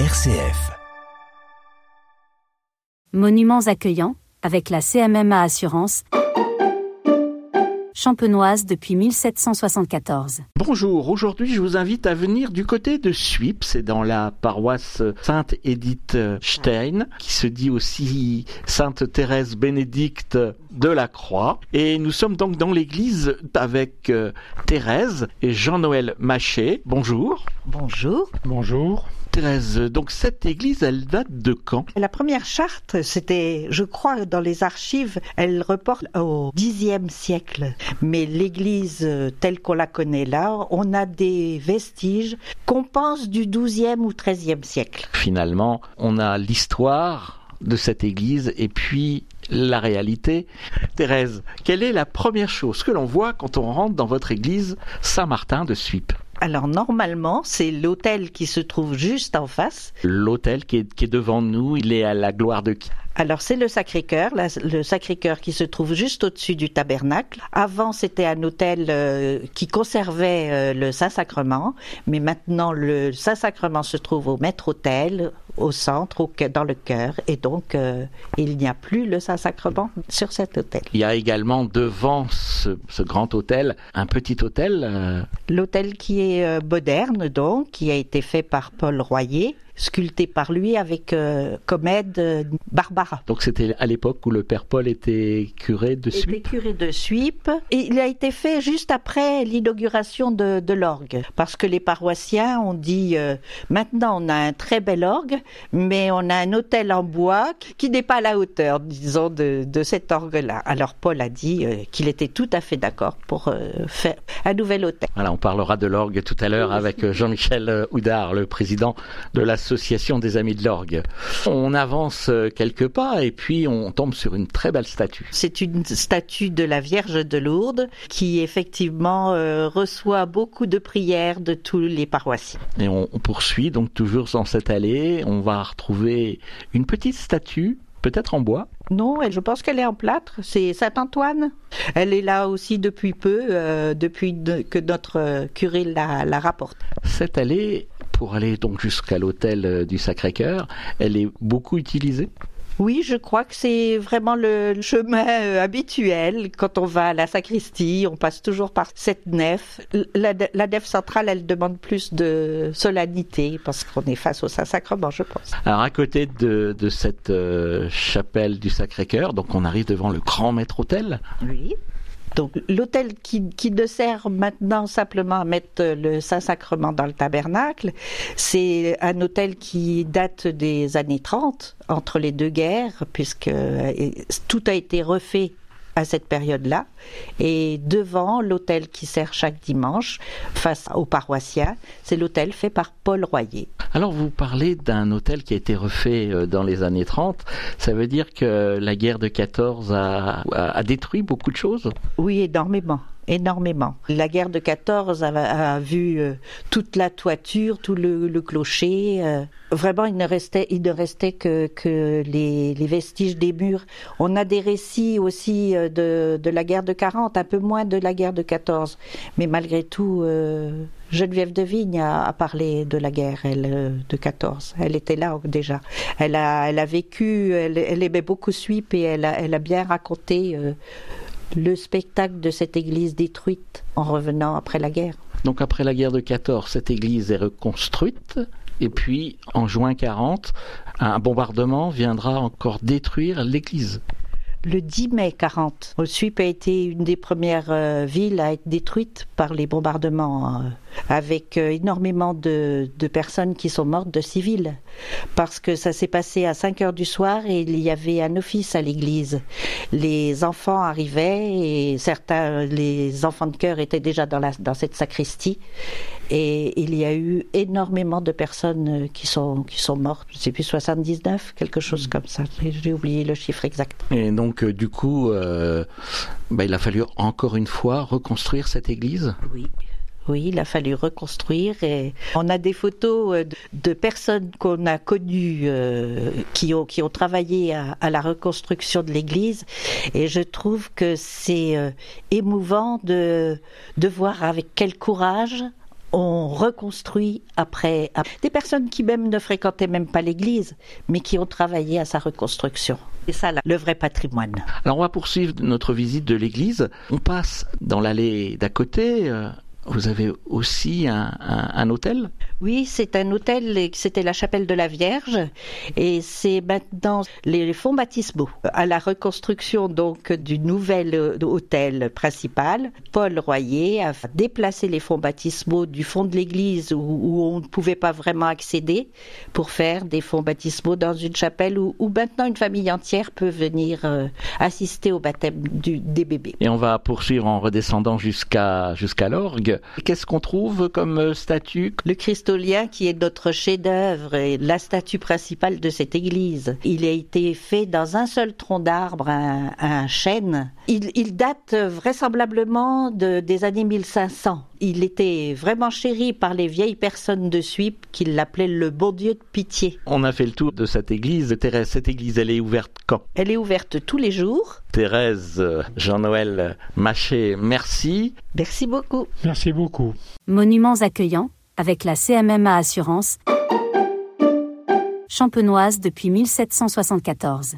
RCF. Monuments accueillants avec la CMMA Assurance champenoise depuis 1774. Bonjour, aujourd'hui je vous invite à venir du côté de Suip, c'est dans la paroisse Sainte Edith Stein, qui se dit aussi Sainte Thérèse Bénédicte de la Croix. Et nous sommes donc dans l'église avec euh, Thérèse et Jean-Noël Maché. Bonjour. Bonjour. Bonjour. Thérèse, donc cette église, elle date de quand? La première charte, c'était, je crois, dans les archives, elle reporte au Xe siècle. Mais l'église euh, telle qu'on la connaît là, on a des vestiges qu'on pense du XIIe ou XIIIe siècle. Finalement, on a l'histoire de cette église et puis la réalité. Thérèse, quelle est la première chose que l'on voit quand on rentre dans votre église Saint-Martin de Suip alors normalement, c'est l'hôtel qui se trouve juste en face. L'hôtel qui est, devant nous, il est à la gloire de qui? Alors c'est le Sacré-Cœur, le Sacré-Cœur qui se trouve juste au-dessus du tabernacle. Avant c'était un hôtel euh, qui conservait euh, le Saint-Sacrement, mais maintenant le Saint-Sacrement se trouve au maître-hôtel, au centre, au, dans le cœur, et donc euh, il n'y a plus le Saint-Sacrement sur cet hôtel. Il y a également devant ce, grand hôtel un petit hôtel. L'hôtel qui est moderne donc, qui a été fait par Paul Royer sculpté par lui avec euh, comme aide euh, Barbara. Donc c'était à l'époque où le père Paul était curé de Suip. Était curé de Suip. Et il a été fait juste après l'inauguration de, de l'orgue, parce que les paroissiens ont dit euh, maintenant on a un très bel orgue, mais on a un hôtel en bois qui n'est pas à la hauteur, disons, de, de cet orgue-là. Alors Paul a dit qu'il était tout à fait d'accord pour faire un nouvel hôtel. Voilà, on parlera de l'orgue tout à l'heure avec Jean-Michel Houdard, le président de la Association des Amis de l'Orgue. On avance euh, quelques pas et puis on tombe sur une très belle statue. C'est une statue de la Vierge de Lourdes qui effectivement euh, reçoit beaucoup de prières de tous les paroissiens. Et on, poursuit donc toujours dans cette allée. On va retrouver une petite statue peut-être en bois Non, je pense qu'elle est en plâtre. C'est Saint-Antoine. Elle est là aussi depuis peu, euh, depuis que notre curé la, la rapporte. Cette allée pour aller donc jusqu'à l'hôtel euh, du Sacré-Cœur, elle est beaucoup utilisée? Oui, je crois que c'est vraiment le chemin euh, habituel. Quand on va à la sacristie, on passe toujours par cette nef. La, nef centrale, elle demande plus de solennité parce qu'on est face au Saint-Sacrement, je pense. Alors à côté de, cette euh, chapelle du Sacré-Cœur, donc on arrive devant le grand maître-autel. Oui. Donc l'hôtel qui, qui ne sert maintenant simplement à mettre le Saint-Sacrement dans le tabernacle, c'est un hôtel qui date des années 30, entre les deux guerres, puisque euh, tout a été refait à cette période-là. Et devant l'hôtel qui sert chaque dimanche, face aux paroissiens, c'est l'hôtel fait par Paul Royer. Alors vous parlez d'un hôtel qui a été refait euh, dans les années 30. Ça veut dire que la guerre de 14 a, a détruit beaucoup de choses? Oui, énormément énormément. La guerre de 14 a, vu euh, toute la toiture, tout le, clocher. Euh. vraiment, il ne restait, il ne restait que, que les, vestiges des murs. On a des récits aussi euh, de, de, la guerre de 40, un peu moins de la guerre de 14. Mais malgré tout, Geneviève de Vigne a, parlé de la guerre, de 14. Elle était là déjà. Elle a, elle a vécu, elle, elle aimait beaucoup Suip et elle a, elle a bien raconté le spectacle de cette église détruite en revenant après la guerre. Donc après la guerre de 14, cette église est reconstruite. Et puis, en juin 40, un bombardement viendra encore détruire l'église le 10 mai 40. Suip a été une des premières euh, villes à être détruite par les bombardements, euh, avec euh, énormément de, personnes qui sont mortes de civils, parce que ça s'est passé à 5 heures du soir et il y avait un office à l'église. Les enfants arrivaient et certains, les enfants de cœur étaient déjà dans cette sacristie et il y a eu énormément de personnes qui sont, qui sont mortes. Je sais plus, 79, quelque chose comme ça. J'ai oublié le chiffre exact. Et donc, euh, du coup, euh, bah, il a fallu encore une fois reconstruire cette église? Oui. Oui, il a fallu reconstruire et on a des photos euh, de, personnes qu'on a connues qui, ont, qui ont travaillé à, la reconstruction de l'église et je trouve que c'est émouvant de, de voir avec quel courage reconstruit après, des personnes qui même ne fréquentaient même pas l'église, mais qui ont travaillé à sa reconstruction. C'est ça le vrai patrimoine. Alors on va poursuivre notre visite de l'église. On passe dans l'allée d'à côté. Euh, vous avez aussi un, un, un hôtel? Oui, c'est un hôtel, c'était la chapelle de la Vierge, et c'est maintenant les fonds baptismaux. À la reconstruction donc du nouvel euh, hôtel principal, Paul Royer a déplacé les fonds baptismaux du fond de l'église où, où, on ne pouvait pas vraiment accéder pour faire des fonds baptismaux dans une chapelle où, où maintenant une famille entière peut venir euh, assister au baptême du, des bébés. Et on va poursuivre en redescendant jusqu'à jusqu'à l'orgue. Qu'est-ce qu'on trouve comme euh, statue? Le Christolien qui est notre chef-d'œuvre et la statue principale de cette église. Il a été fait dans un seul tronc d'arbre, un, un, chêne. Il, il date vraisemblablement de, des années 1500. Il était vraiment chéri par les vieilles personnes de Suip qui l'appelaient le bon Dieu de pitié. On a fait le tour de cette église. Thérèse, cette église, elle est ouverte quand? Elle est ouverte tous les jours. Thérèse Jean-Noël Maché, merci. Merci beaucoup. Monuments accueillants avec la CMMA Assurance. Champenoise depuis 1774.